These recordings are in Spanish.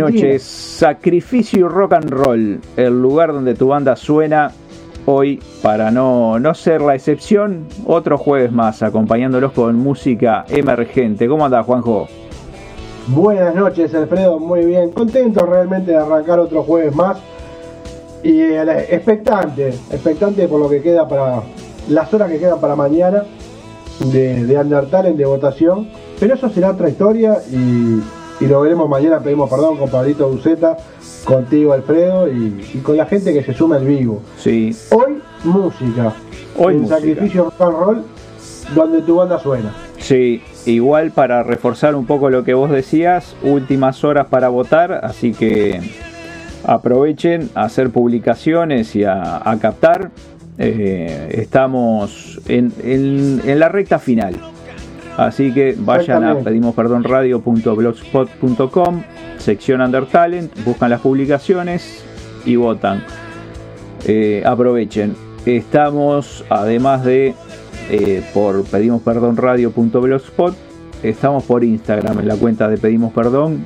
Noches, Sacrificio y Rock and Roll, el lugar donde tu banda suena hoy para no, no ser la excepción, otro jueves más acompañándolos con música emergente. ¿Cómo andás, Juanjo? Buenas noches, Alfredo. Muy bien. Contento realmente de arrancar otro jueves más. Y eh, expectante, expectante por lo que queda para las horas que quedan para mañana de, de Undertale de votación. Pero eso será otra historia y, y lo veremos mañana. Pedimos perdón con Pablito Buceta, contigo, Alfredo, y, y con la gente que se suma al vivo. Sí, Hoy, música. Hoy en música. Sacrificio Rock and Roll, donde tu banda suena. sí, igual para reforzar un poco lo que vos decías, últimas horas para votar, así que aprovechen a hacer publicaciones y a, a captar. Eh, estamos en, en- en la recta final. Así que vayan a Exactamente. pedimos perdón radio.blogspot.com, sección Under Talent, buscan las publicaciones y votan. Eh, aprovechen. Estamos, además de eh, por pedimos perdón radio.blogspot, estamos por Instagram en la cuenta de pedimos perdón.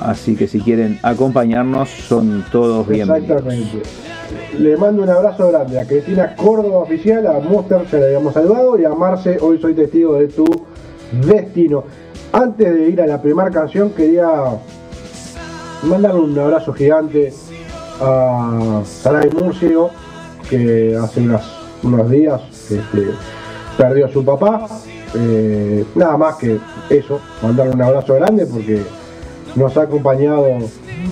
Así que si quieren acompañarnos, son todos bienvenidos. Exactamente. Le mando un abrazo grande a Cristina Córdoba Oficial, a Monster se le habíamos saludado y a Marce, hoy soy testigo de tu destino. Antes de ir a la primera canción quería mandarle un abrazo gigante a Saray Murcio, que hace unos días este, perdió a su papá. Eh, nada más que eso, mandarle un abrazo grande porque nos ha acompañado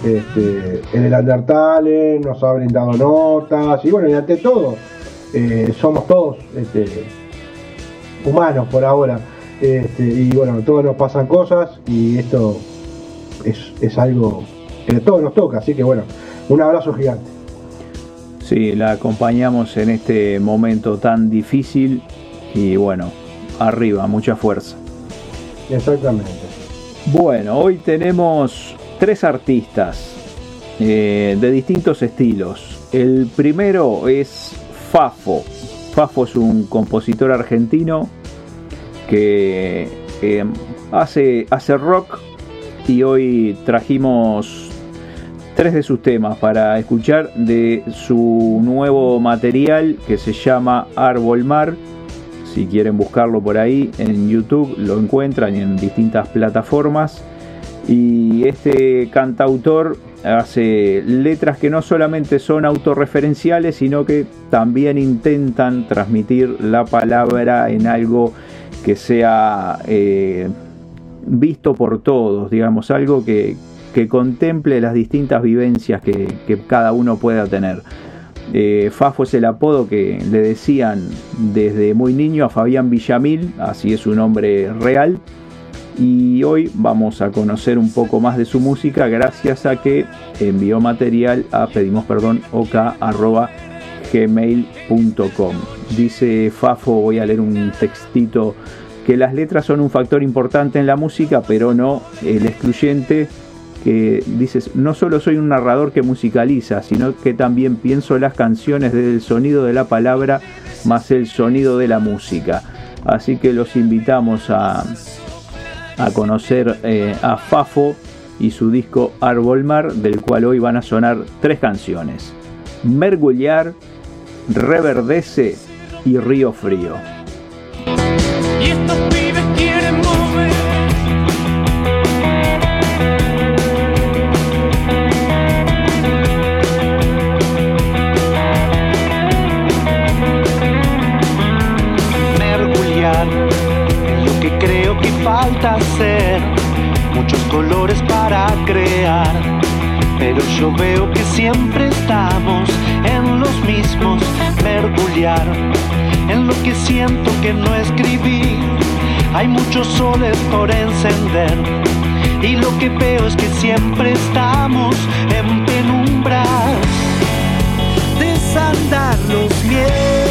este, en el Undertale, nos ha brindado notas y bueno, y ante todo, eh, somos todos este, humanos por ahora. Este, y bueno, todos nos pasan cosas y esto es, es algo que a todos nos toca, así que bueno, un abrazo gigante. Sí, la acompañamos en este momento tan difícil y bueno, arriba, mucha fuerza. Exactamente. Bueno, hoy tenemos tres artistas eh, de distintos estilos. El primero es Fafo. Fafo es un compositor argentino que eh, hace, hace rock y hoy trajimos tres de sus temas para escuchar de su nuevo material que se llama Árbol Mar. Si quieren buscarlo por ahí en YouTube lo encuentran en distintas plataformas. Y este cantautor hace letras que no solamente son autorreferenciales, sino que también intentan transmitir la palabra en algo que sea eh, visto por todos, digamos, algo que, que contemple las distintas vivencias que, cada uno pueda tener. Eh, Fafo es el apodo que le decían desde muy niño a Fabián Villamil, así es su nombre real. Y hoy vamos a conocer un poco más de su música gracias a que envió material a pedimos perdón gmail.com. Dice Fafo, voy a leer un textito que las letras son un factor importante en la música, pero no el excluyente que dices, no solo soy un narrador que musicaliza, sino que también pienso las canciones desde el sonido de la palabra más el sonido de la música. Así que los invitamos a, a conocer eh, a Fafo y su disco Árbol Mar, del cual hoy van a sonar tres canciones. Mergullar, Reverdece y Río Frío. Falta. Muchos colores para crear, pero yo veo que siempre estamos en los mismos. Mergullar en lo que siento que no escribí. Hay muchos soles por encender. Y lo que veo es que siempre estamos en penumbras desandar los miedos,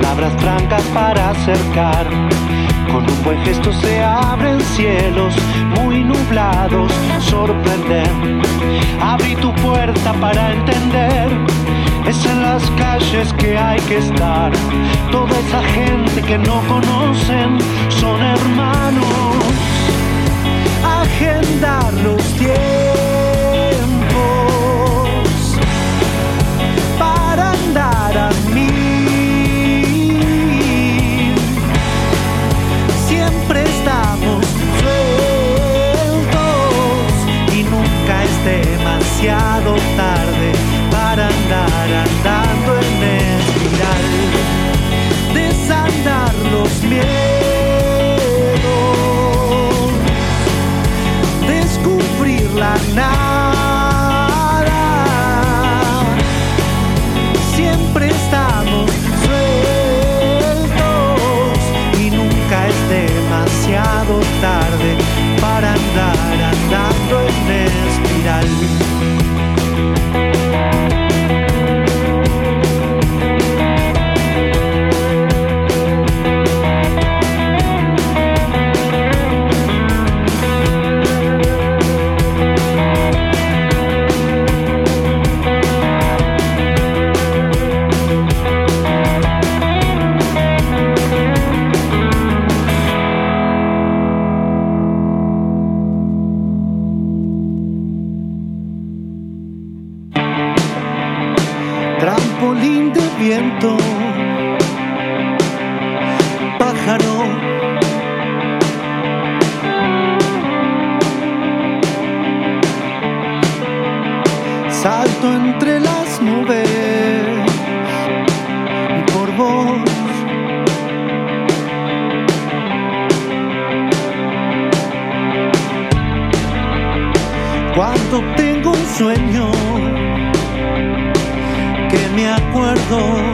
palabras francas para acercar. Con un buen gesto se abren cielos muy nublados, sorprender. Abrí tu puerta para entender. Es en las calles que hay que estar. Toda esa gente que no conocen son hermanos agendar los tiempos demasiado tarde para andar andando en espiral, desandar los miedos descubrir la nada. Siempre estamos sueltos y nunca es demasiado tarde para andar andando en espiral. mal. Entre las nubes por vos. Cuando tengo un sueño que me acuerdo,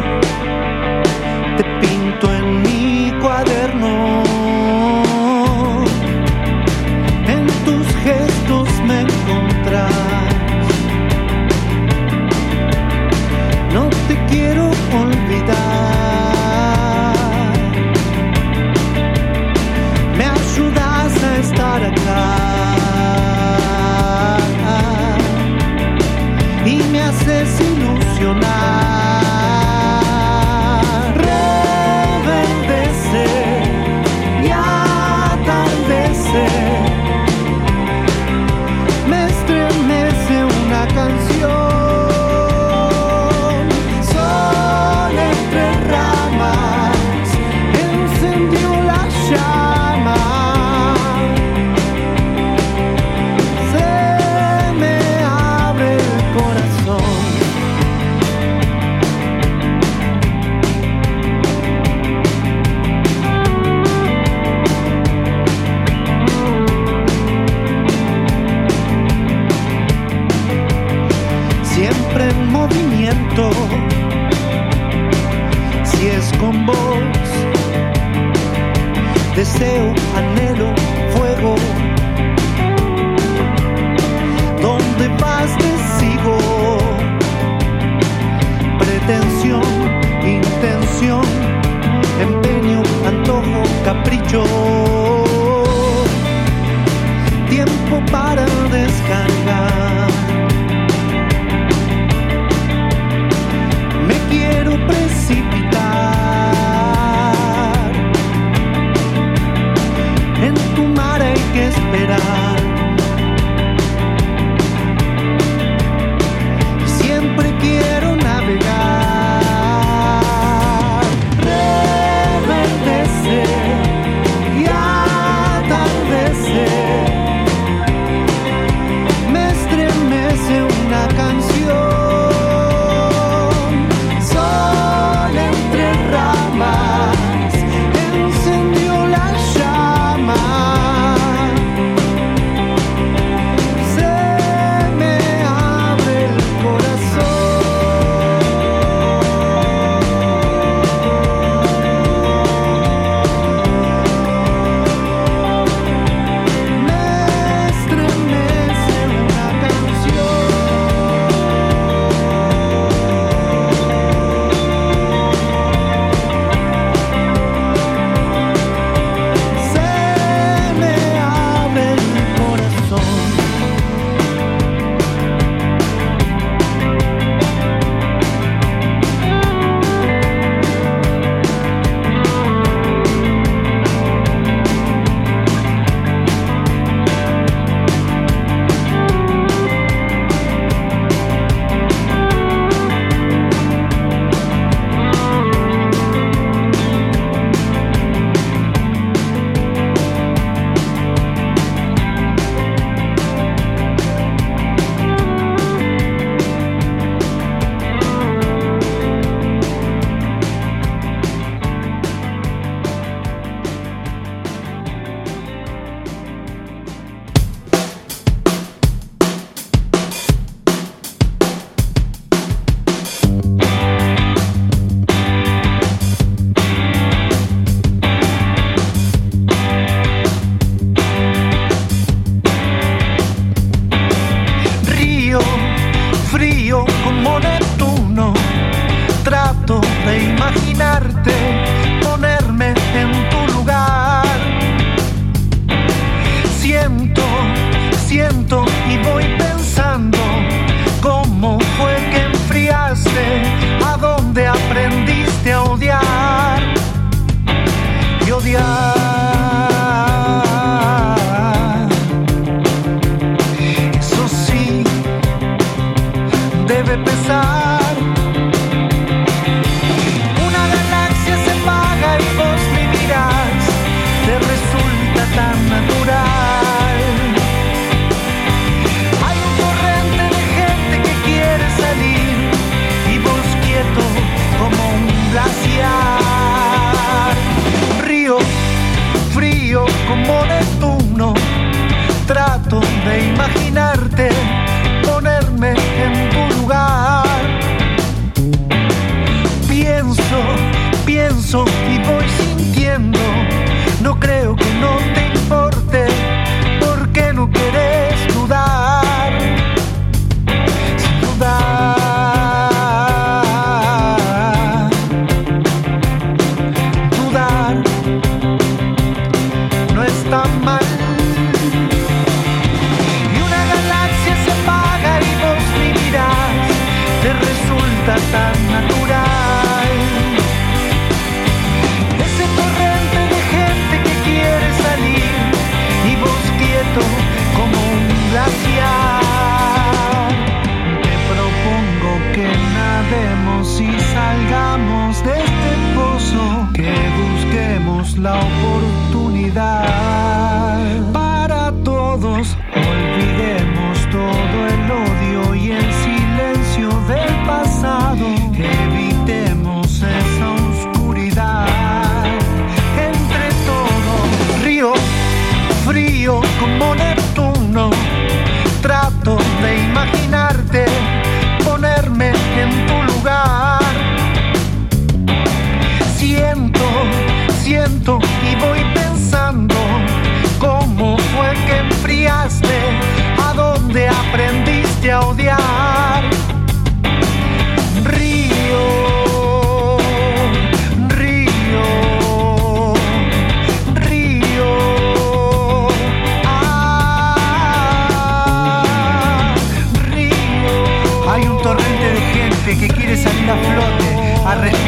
no está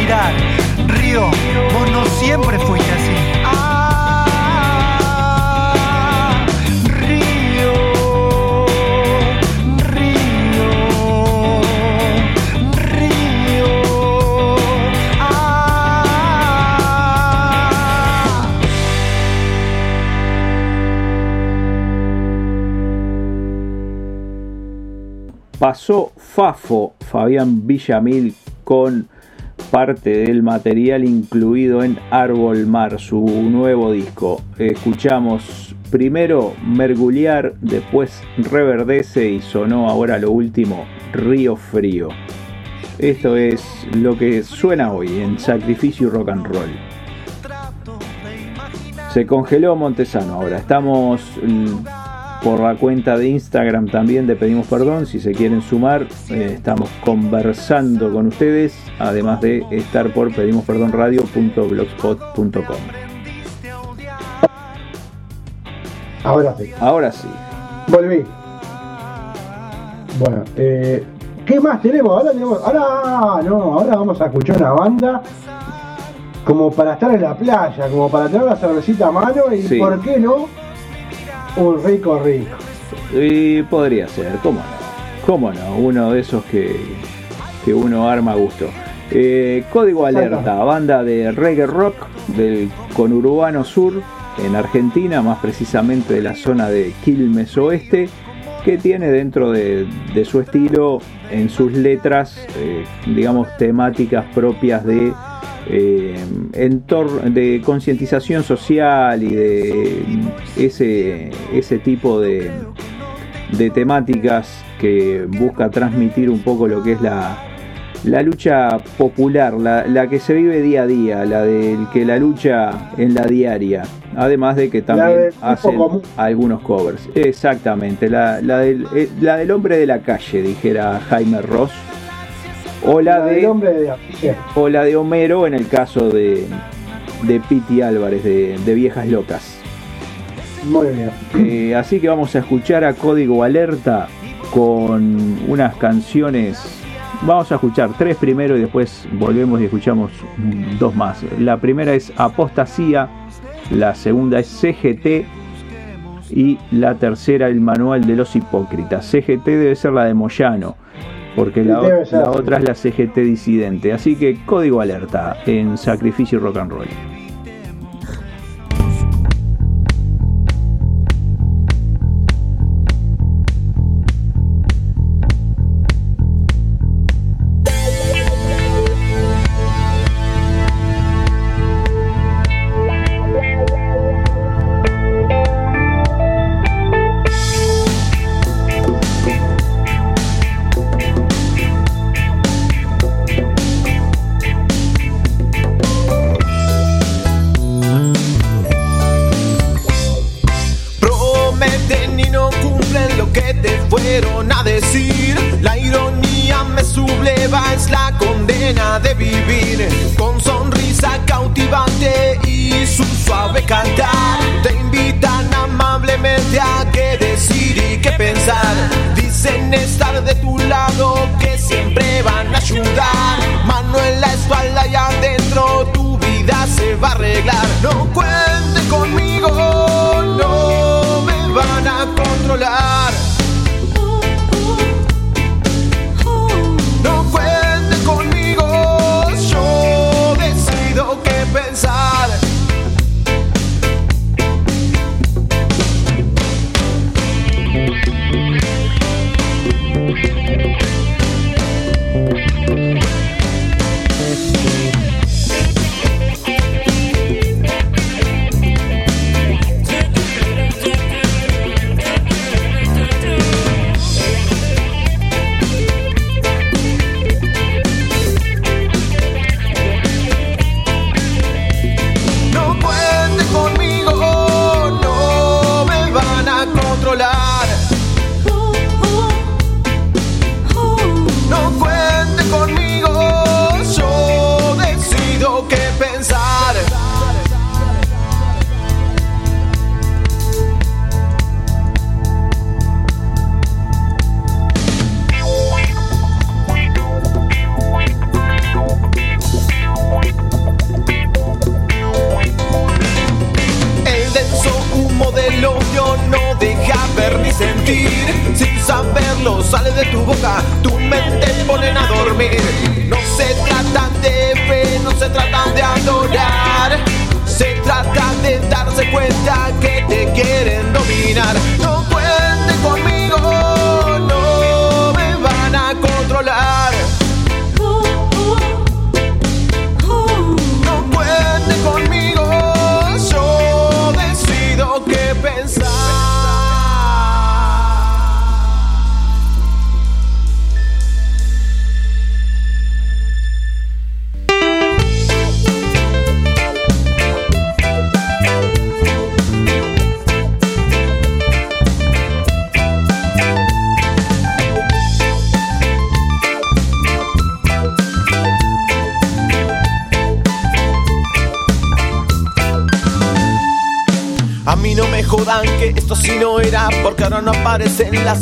Río, vos no siempre fuiste así. Ah, río, río, río. Ah. Pasó Fafo, Fabián Villamil, con parte del material incluido en Árbol Mar, su nuevo disco. Escuchamos primero Mergullar, después Reverdece y sonó ahora lo último, Río Frío. Esto es lo que suena hoy en Sacrificio Rock and Roll. Se congeló Montesano ahora. Estamos mm, por la cuenta de Instagram también de Pedimos Perdón. Si se quieren sumar, eh, estamos conversando con ustedes. Además de estar por pedimosperdonradio.blogspot.com. Ahora sí. Ahora sí. Volví. Bueno, eh, ¿qué más tenemos? Ahora tenemos. Ahora no, ahora vamos a escuchar una banda como para estar en la playa, como para tener la cervecita a mano y Sí. ¿por qué no? Un rico rico. Y podría ser, ¿cómo no? ¿Cómo no? Uno de esos que, que uno arma a gusto. Eh, Código Alerta, banda de reggae rock del conurbano sur en Argentina, más precisamente de la zona de Quilmes Oeste, que tiene dentro de, de su estilo, en sus letras, eh, digamos, temáticas propias de eh, de concientización social y de ese, ese tipo de, de temáticas que busca transmitir un poco lo que es la, la lucha popular, la, la que se vive día a día, la del que la lucha en la diaria, además de que también hacen común. algunos covers. Exactamente, la, la del, eh, la del hombre de la calle, dijera Jaime Ross. O la, de, hombre de a pie. o la de Homero en el caso de, de Piti Álvarez, de, de Viejas Locas. Muy bien. Eh, así que vamos a escuchar a Código Alerta con unas canciones. Vamos a escuchar tres primero y después volvemos y escuchamos dos más. La primera es Apostasía, la segunda es CGT y la tercera el Manual de los Hipócritas. CGT debe ser la de Moyano, porque la, otra es la CGT disidente. Así que Código Alerta en Sacrificio Rock and Roll.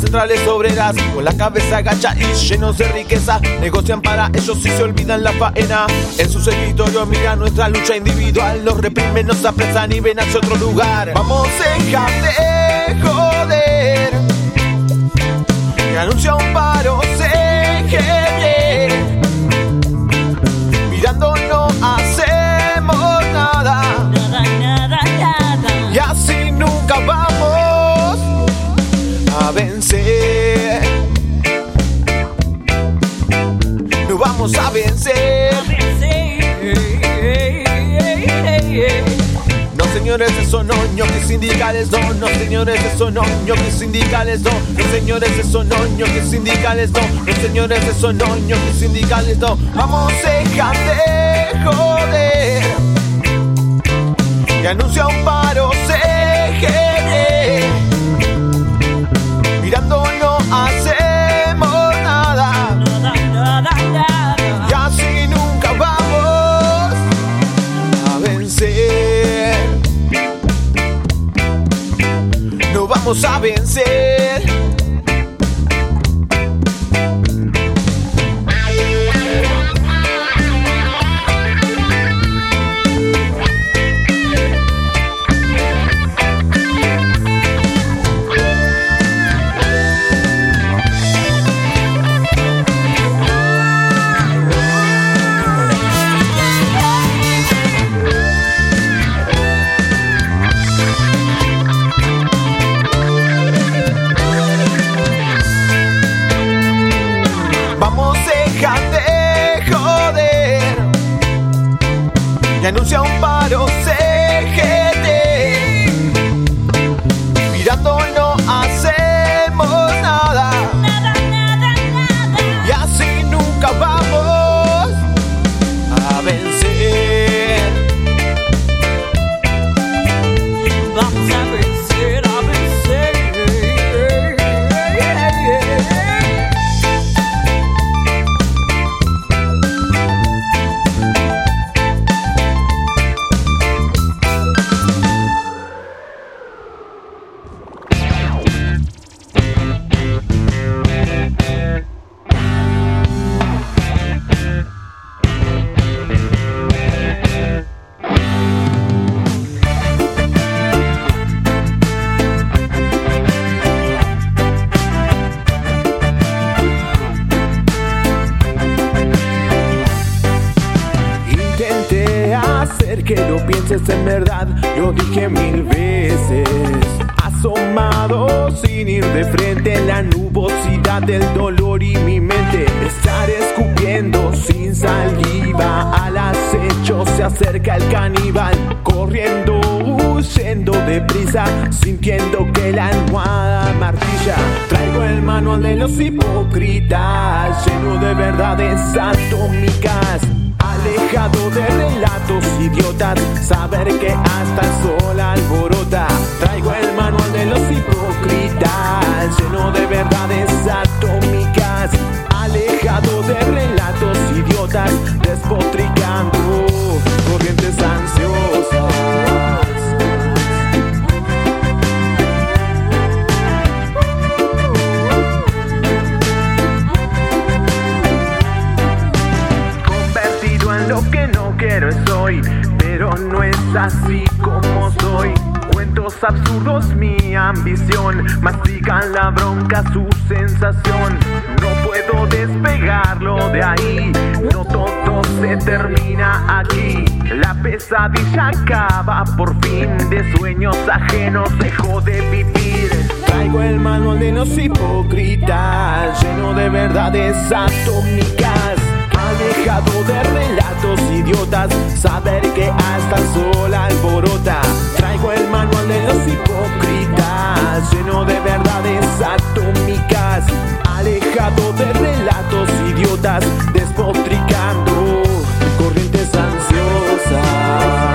Centrales obreras. Con la cabeza agacha y llenos de riqueza, negocian para ellos y se olvidan la faena. En su territorio mira nuestra lucha individual, nos reprimen, nos apresan y ven hacia otro lugar. Vamos dejar de joder. Que anuncia un paro, No vamos a vencer. No señores, eso no, ñoquis sindicales no, no señores, eso no, ñoquis sindicales no, no señores, eso no, ñoquis sindicales no, no señores, eso no, ñoquis sindicales no, vamos de joder y anuncia un paro vamos a vencer. Y anuncia un paro no quiero estoy, pero no es así como soy. Cuentos absurdos, mi ambición, mastican la bronca, su sensación. No puedo despegarlo de ahí, no todo se termina aquí. La pesadilla acaba por fin, de sueños ajenos dejo de vivir. Traigo el manual de los hipócritas, lleno de verdades atómicas. Alejado de relatos idiotas, saber que hasta el sol alborota. Traigo el manual de los hipócritas, lleno de verdades atómicas. Alejado de relatos idiotas, despotricando corrientes ansiosas.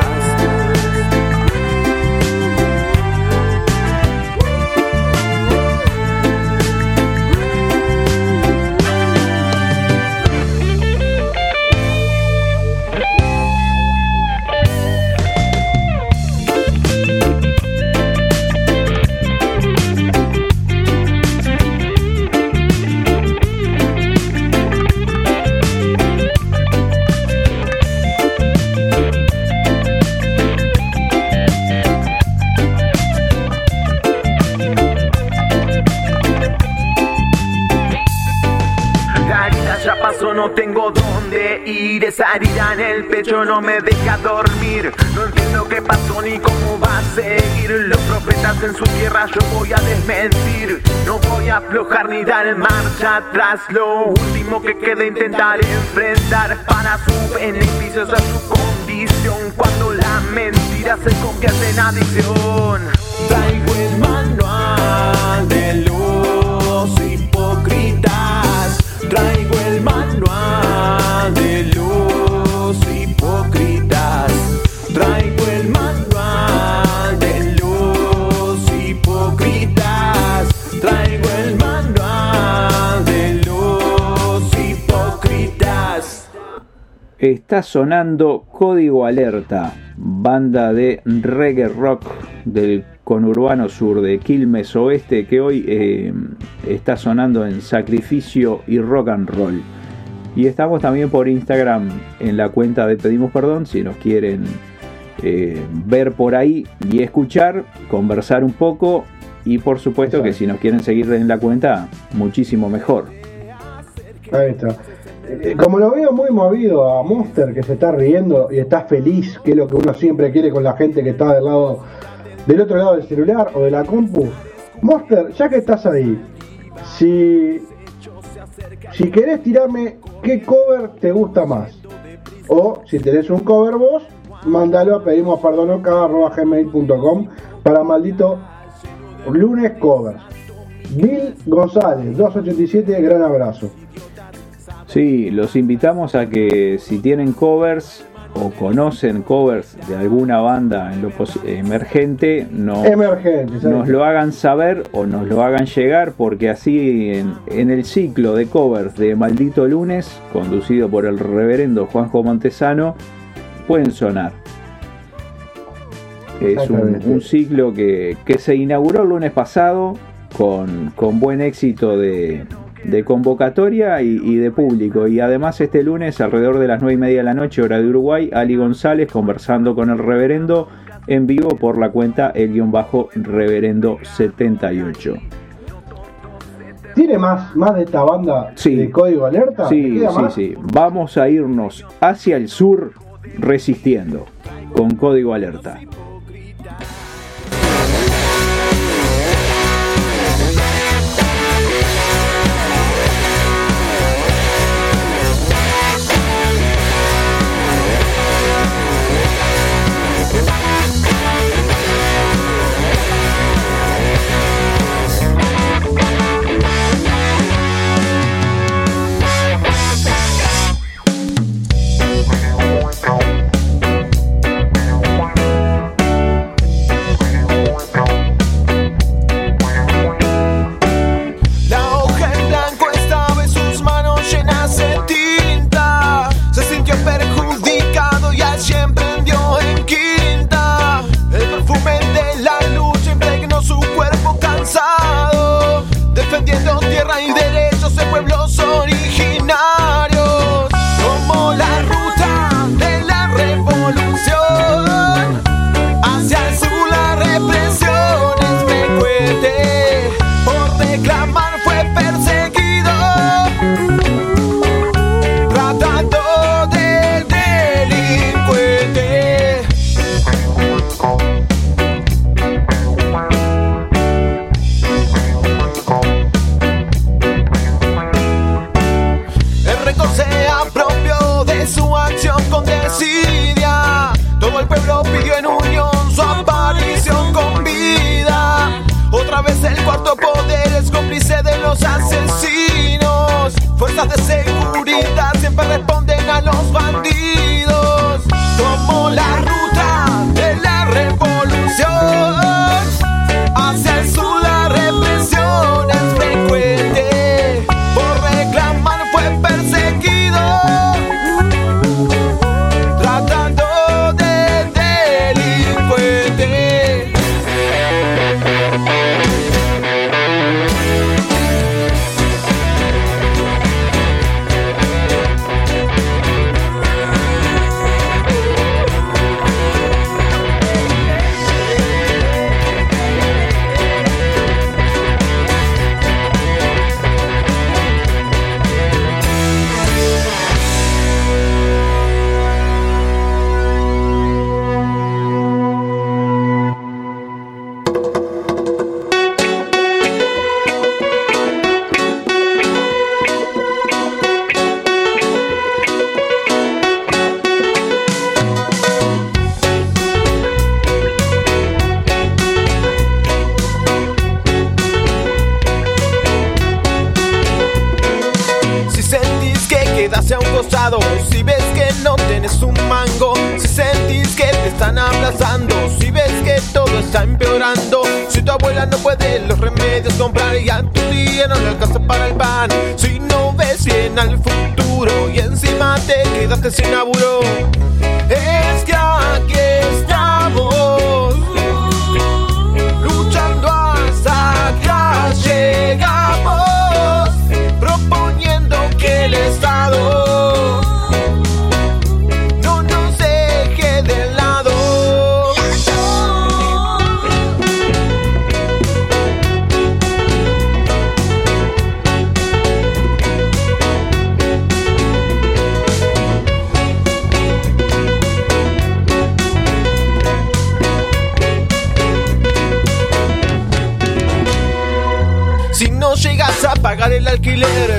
Esa herida en el pecho no me deja dormir. No entiendo qué pasó ni cómo va a seguir. Los profetas en su tierra yo voy a desmentir. No voy a aflojar ni dar marcha atrás. Lo último que queda intentar enfrentar para su beneficio, es su condición. Cuando la mentira se convierte en adicción. Traigo el manual de los Está sonando Código Alerta, banda de reggae rock del conurbano sur de Quilmes Oeste que hoy eh, está sonando en Sacrificio y Rock and Roll. Y estamos también por Instagram en la cuenta de Pedimos Perdón si nos quieren eh, ver por ahí y escuchar, conversar un poco y por supuesto que si nos quieren seguir en la cuenta, muchísimo mejor. Ahí está. Eh, Como lo veo muy movido a Monster que se está riendo y está feliz, que es lo que uno siempre quiere con la gente que está del lado del otro lado del celular o de la compu. Monster, ya que estás ahí, si si querés tirarme qué cover te gusta más o si tenés un cover vos, mándalo a pedimos gmail.com para maldito lunes covers. Bill González, 287, gran abrazo. Sí, los invitamos a que si tienen covers o conocen covers de alguna banda en lo emergente, no, Emergente, nos lo hagan saber o nos lo hagan llegar, porque así en, en el ciclo de covers de Maldito Lunes, conducido por el reverendo Juanjo Montesano, pueden sonar. Es un ciclo que, que se inauguró el lunes pasado con, con buen éxito de, de convocatoria y, y de público. Y además este lunes, alrededor de las 9 y media de la noche, hora de Uruguay, Ali González conversando con el reverendo en vivo por la cuenta el guion bajo reverendo 78. ¿Tiene más, más de esta banda Sí. de código alerta? ¿Te Sí, sí, más? sí. Vamos a irnos hacia el sur resistiendo con código alerta. Responden a los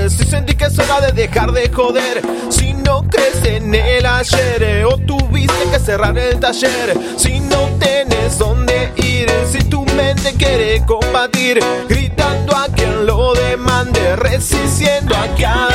si sentís que es hora de dejar de joder, si no crees en el ayer o tuviste que cerrar el taller, si no tenés dónde ir, si tu mente quiere combatir, gritando a quien lo demande, resistiendo a cada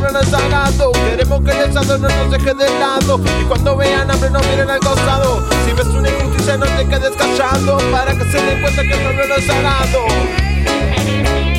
no es sagrado Queremos que el Estado no nos deje de lado. Y cuando vean hambre no miren al costado. Si ves una injusticia no te quedes callado. Para que se den cuenta que el pueblo no es sagrado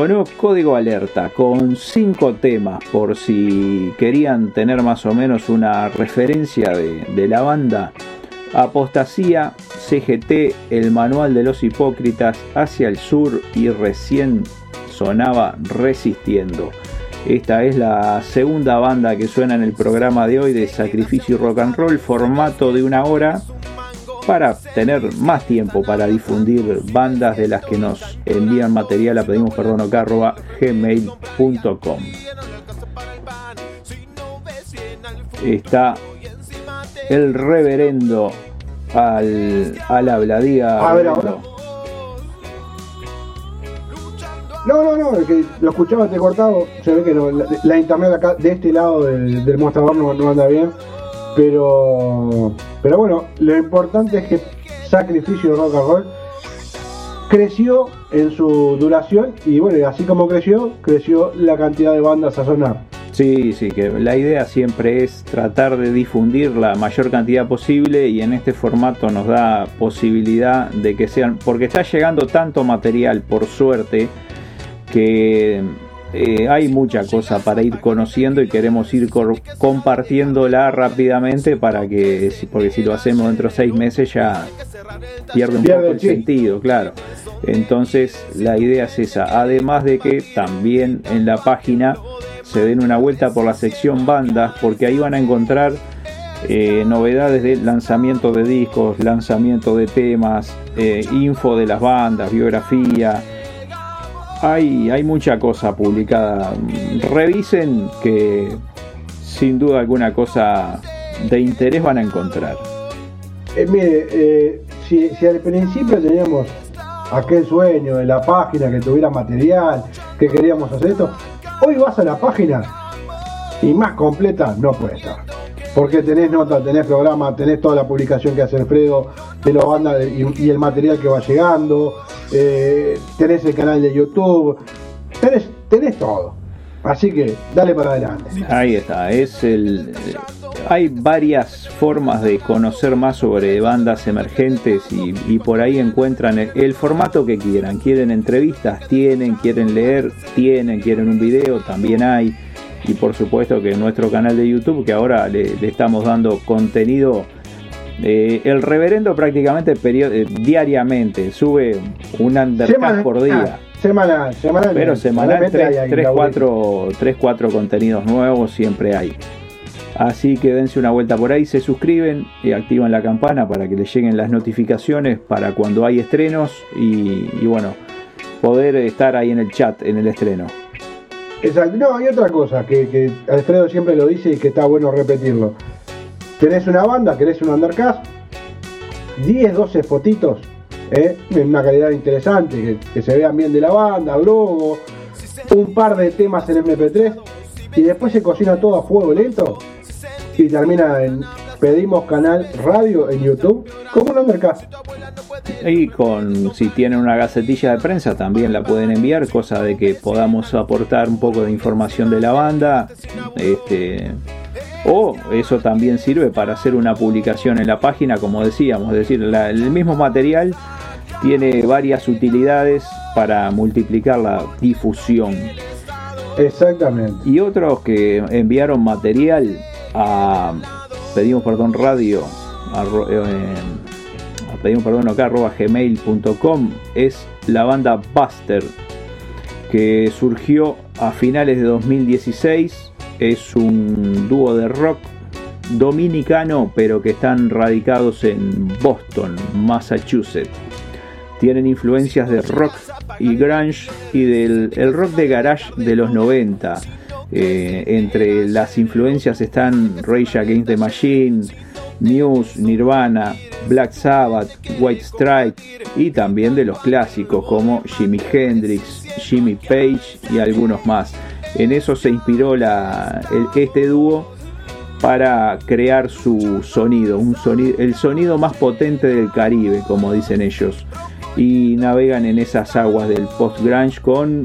Sonó Código Alerta con cinco temas por si querían tener más o menos una referencia de, de la banda. Apostasía, CGT, el manual de los hipócritas, hacia el sur y recién sonaba Resistiendo. Esta es la segunda banda que suena en el programa de hoy de Sacrificio y Rock and Roll, formato de una hora para tener más tiempo para difundir bandas de las que nos envían material a pedimos perdón gmail.com está el reverendo al, al habla. Diga A ver, ahora. No, no, no, que lo escuchaba te cortado, se ve que no, la, la internet acá de este lado del, del mostrador no, no anda bien, pero pero bueno, lo importante es que Sacrificio Rock and Roll creció en su duración y bueno, así como creció, creció la cantidad de bandas a sonar. Sí, sí, que la idea siempre es tratar de difundir la mayor cantidad posible y en este formato nos da posibilidad de que sean, porque está llegando tanto material por suerte que eh, hay mucha cosa para ir conociendo y queremos ir compartiéndola rápidamente para que, porque si lo hacemos dentro de seis meses ya pierde un Pierde poco el sentido, claro. Entonces la idea es esa, además de que también en la página se den una vuelta por la sección bandas, porque ahí van a encontrar eh, novedades de lanzamiento de discos, lanzamiento de temas, eh, info de las bandas, biografía. Hay, hay mucha cosa publicada. Revisen que sin duda alguna cosa de interés van a encontrar. Eh, mire, eh, si, al principio teníamos aquel sueño de la página, que tuviera material, que queríamos hacer esto, hoy vas a la página y más completa no puede estar. Porque tenés nota, tenés programa, tenés toda la publicación que hace Alfredo de la banda de- y, y el material que va llegando, eh, tenés el canal de YouTube, tenés, tenés todo. Así que dale para adelante. Ahí está, es el. hay varias formas de conocer más sobre bandas emergentes y, por ahí encuentran el, formato que quieran. Quieren entrevistas, tienen, quieren leer, tienen, quieren un video, también hay. Y por supuesto que en nuestro canal de YouTube, que ahora le estamos dando contenido, eh, el reverendo prácticamente eh, diariamente sube un undercast por día. Semanal, semanal. Pero semanal 3, 4, 3, 4 contenidos nuevos siempre hay. Así que dense una vuelta por ahí, se suscriben y activan la campana para que les lleguen las notificaciones para cuando hay estrenos y, y bueno, poder estar ahí en el chat en el estreno. Exacto, no, hay otra cosa que, que Alfredo siempre lo dice y que está bueno repetirlo. Tenés una banda, querés un undercast, 10, 12 fotitos, ¿eh? en una calidad interesante, que, se vean bien de la banda, logo, un par de temas en MP3 y después se cocina todo a fuego lento y termina en pedimos canal radio en YouTube como un undercast. Y con si tienen una gacetilla de prensa también la pueden enviar, cosa de que podamos aportar un poco de información de la banda. Este, o eso también sirve para hacer una publicación en la página, como decíamos, es decir, la, el mismo material tiene varias utilidades para multiplicar la difusión. Exactamente. Y otros que enviaron material a pedimos perdón radio a, eh, a pedimos perdón acá arroba gmail.com es la banda Buster que surgió a finales de 2016 es un dúo de rock dominicano pero que están radicados en Boston, Massachusetts tienen influencias de rock y grunge y del el rock de garage de los 90 eh, entre las influencias están Rage Against the Machine, Muse, Nirvana, Black Sabbath, White Strike y también de los clásicos como Jimi Hendrix, Jimmy Page y algunos más. En eso se inspiró este dúo para crear su sonido, un sonido, el sonido más potente del Caribe, como dicen ellos. Y navegan en esas aguas del post-grunge con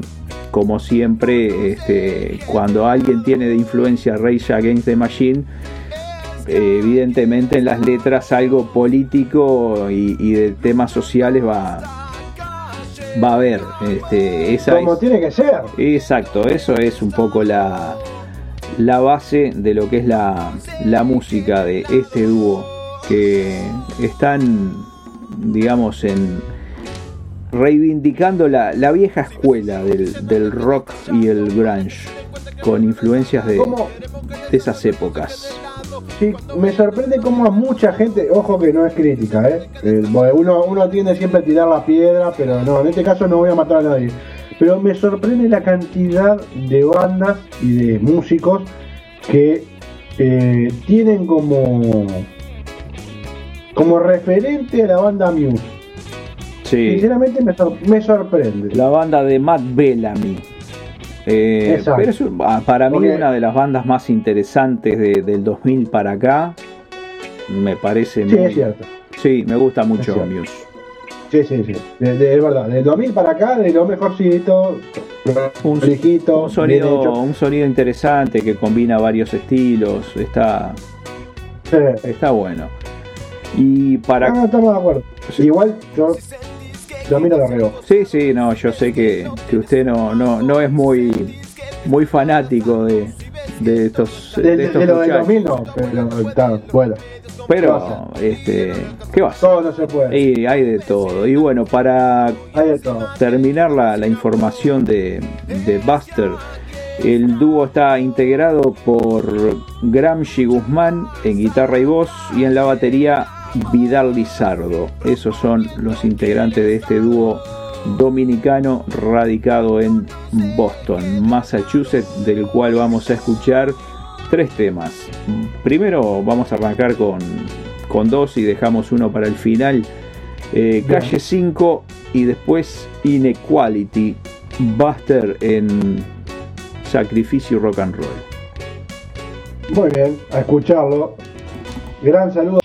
como siempre, este, cuando alguien tiene de influencia Rage Against the Machine, evidentemente en las letras algo político y, y, de temas sociales va, va a haber. Este, esa como es, tiene que ser. Exacto, eso es un poco la, la base de lo que es la, la música de este dúo que están, digamos, en reivindicando la, la vieja escuela del, del, rock y el grunge, con influencias de, de esas épocas. Sí, me sorprende cómo a mucha gente, ojo que no es crítica, ¿eh? uno, uno tiende siempre a tirar la piedra, pero no, en este caso no voy a matar a nadie. Pero me sorprende la cantidad de bandas y de músicos que eh, tienen como, como referente a la banda Muse Sí. Sinceramente me, sor me, sorprende. La banda de Matt Bellamy. Eh, pero es para mí Porque... una de las bandas más interesantes de, del 2000 para acá. Me parece sí, muy... es cierto. Sí, me gusta mucho Muse. Sí, sí, sí. De, de, es verdad. Del 2000 para acá, de lo mejorcito. Un, frijito, un, sonido, un sonido interesante que combina varios estilos. Está, sí. está bueno. Y para. No, no, estamos de acuerdo. Sí. Igual yo de reojo. Sí, sí, no, yo sé que, que usted no, no, no es muy, muy fanático de, de estos. De, de estos de lo del 2000 no, pero está, bueno. Pero, este, ¿qué va Todo no se puede. Y hay de todo. Y bueno, para terminar la, la información de, de Buster, el dúo está integrado por Gramsci Guzmán en guitarra y voz y en la batería Vidal Lizardo. Esos son los integrantes de este dúo dominicano radicado en Boston, Massachusetts, del cual vamos a escuchar tres temas. Primero vamos a arrancar con, con dos y dejamos uno para el final. Eh, calle 5 y después Inequality, Buster en Sacrificio Rock and Roll. Muy bien, a escucharlo. Gran saludo.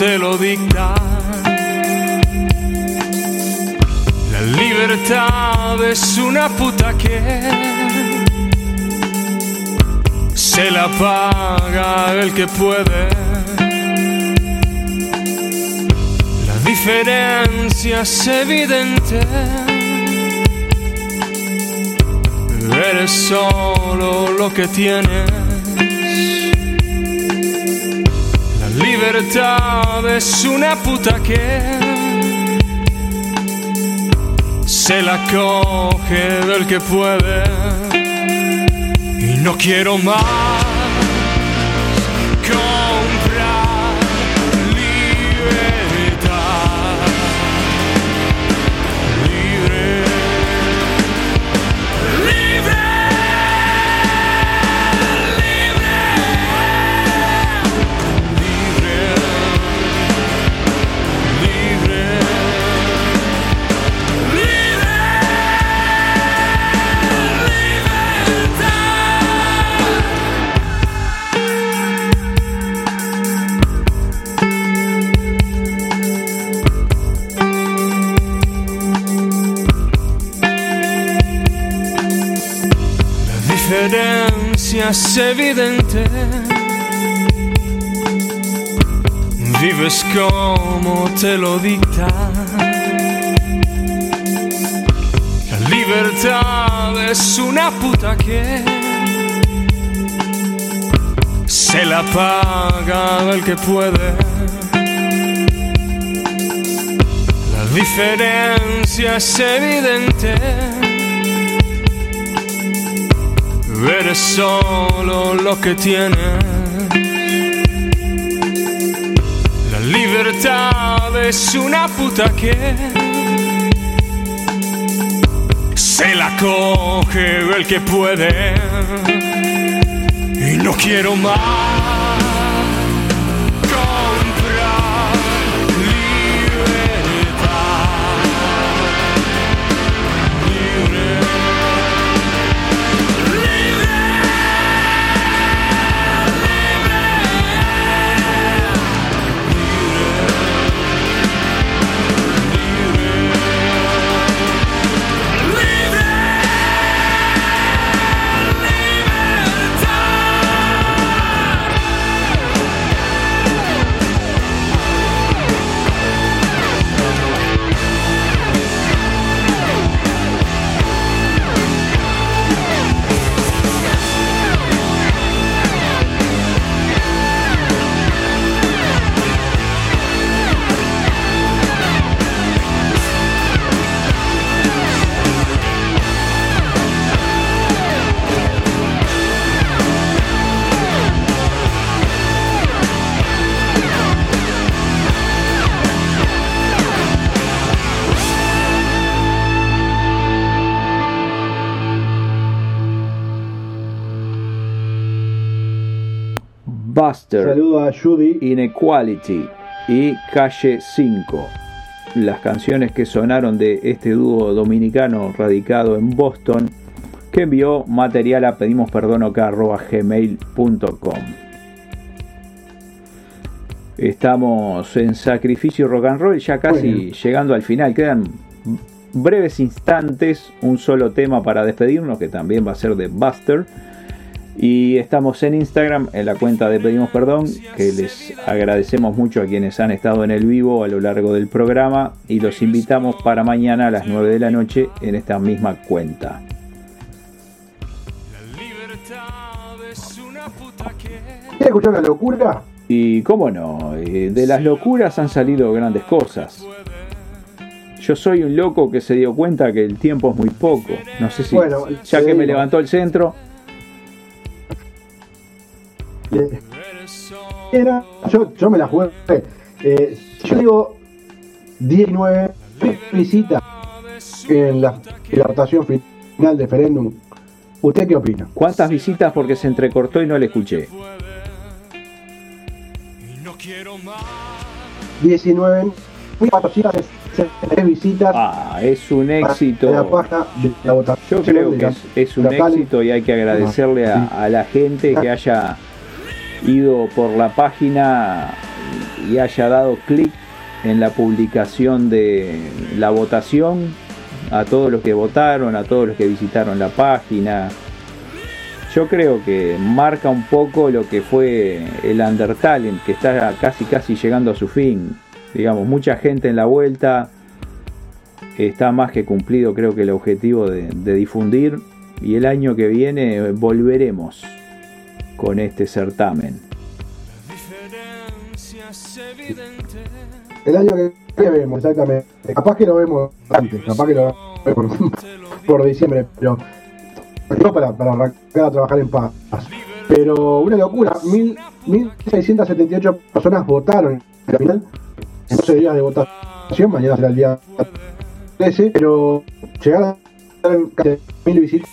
Te lo dictan. La libertad es una puta que se la paga el que puede. La diferencia es evidente. Eres solo lo que tienes. Libertad es una puta que se la coge del que puede. Y no quiero más diferencia es evidente. Vives como te lo dicta. La libertad es una puta que se la paga el que puede. La diferencia es evidente. Eres solo lo que tienes. La libertad es una puta que se la coge el que puede. Y no quiero más Saludo a Judy. Inequality y Calle 5. Las canciones que sonaron de este dúo dominicano radicado en Boston que envió material a pedimosperdonok.gmail.com Estamos en Sacrificio Rock and Roll, ya casi Bueno. llegando al final. Quedan breves instantes, un solo tema para despedirnos, que también va a ser de Buster. Y estamos en Instagram, en la cuenta de Pedimos Perdón, que les agradecemos mucho a quienes han estado en el vivo a lo largo del programa y los invitamos para mañana a las 9 de la noche en esta misma cuenta. ¿Quieres escuchar la locura? Y cómo no, eh, de las locuras han salido grandes cosas. Yo soy un loco que se dio cuenta que el tiempo es muy poco. No sé si, Bueno, ya que me levantó el centro, Era, yo, yo me la jugué. Eh, yo digo 19 visitas en la, en la votación final de referéndum. ¿Usted qué opina? ¿cuántas visitas? Porque se entrecortó y no le escuché. y no quiero más. 19.463 visitas Ah, es un la éxito. de la votación. Yo creo de que es, es un éxito y hay que agradecerle a, a la gente que haya ido por la página y haya dado clic en la publicación de la votación, a todos los que votaron, a todos los que visitaron la página. Yo creo que marca un poco lo que fue el Undertalent, que está casi casi llegando a su fin. Digamos, mucha gente en la vuelta, está más que cumplido creo que el objetivo de, de difundir y el año que viene volveremos con este certamen. El año que vemos, exactamente. Capaz que lo vemos antes, capaz que lo vemos por diciembre, pero no para, para arrancar a trabajar en paz. Pero una locura, mil- 1.678 personas votaron en la final, en 12 días de votación, mañana será el día 13, pero llegar a casi mil visitas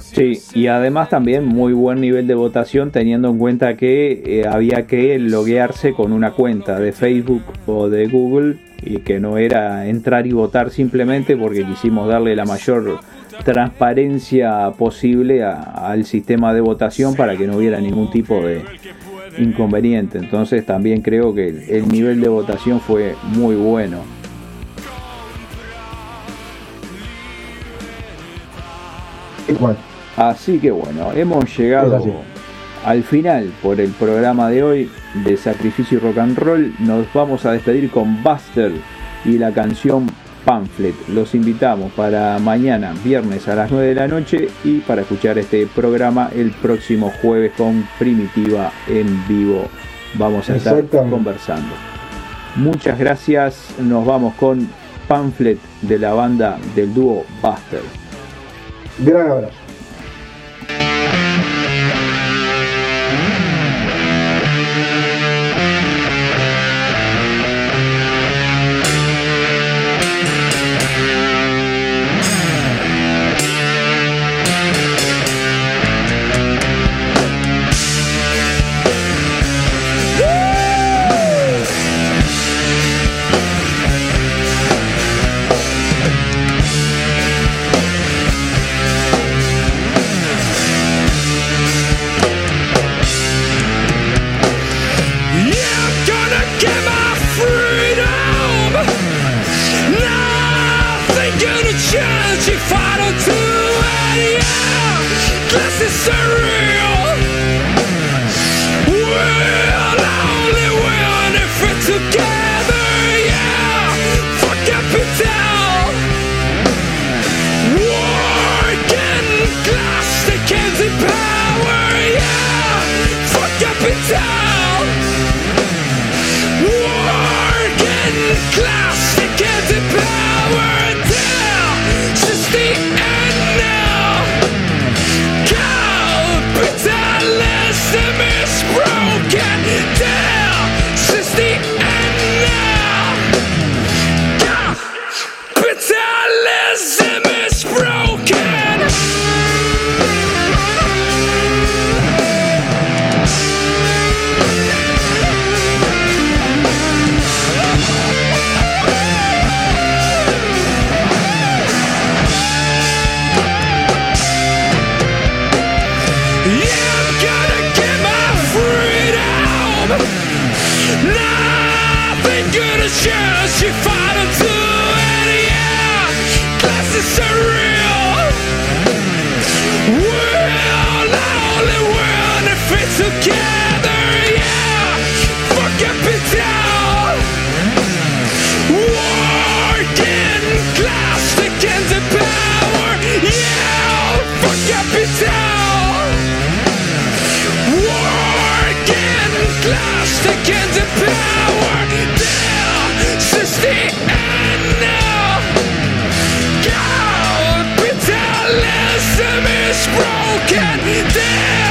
Sí, y además también muy buen nivel de votación teniendo en cuenta que eh, había que loguearse con una cuenta de Facebook o de Google y que no era entrar y votar simplemente porque quisimos darle la mayor transparencia posible al sistema de votación para que no hubiera ningún tipo de inconveniente. Entonces también creo que el nivel de votación fue muy bueno. Igual. Así que bueno, hemos llegado al final por el programa de hoy de Sacrificio y Rock and Roll. Nos vamos a despedir con Buster y la canción Pamphlet. Los invitamos para mañana, viernes a las 9 de la noche y para escuchar este programa el próximo jueves con Primitiva en vivo. Vamos a estar conversando. Muchas gracias. Nos vamos con Pamphlet de la banda del dúo Buster. Gran abrazo. Down. Working class, can't together. Yeah, fuck. Working class against the power. Yeah, fuck. Working class against the power. The end now. Capitalism is broken down.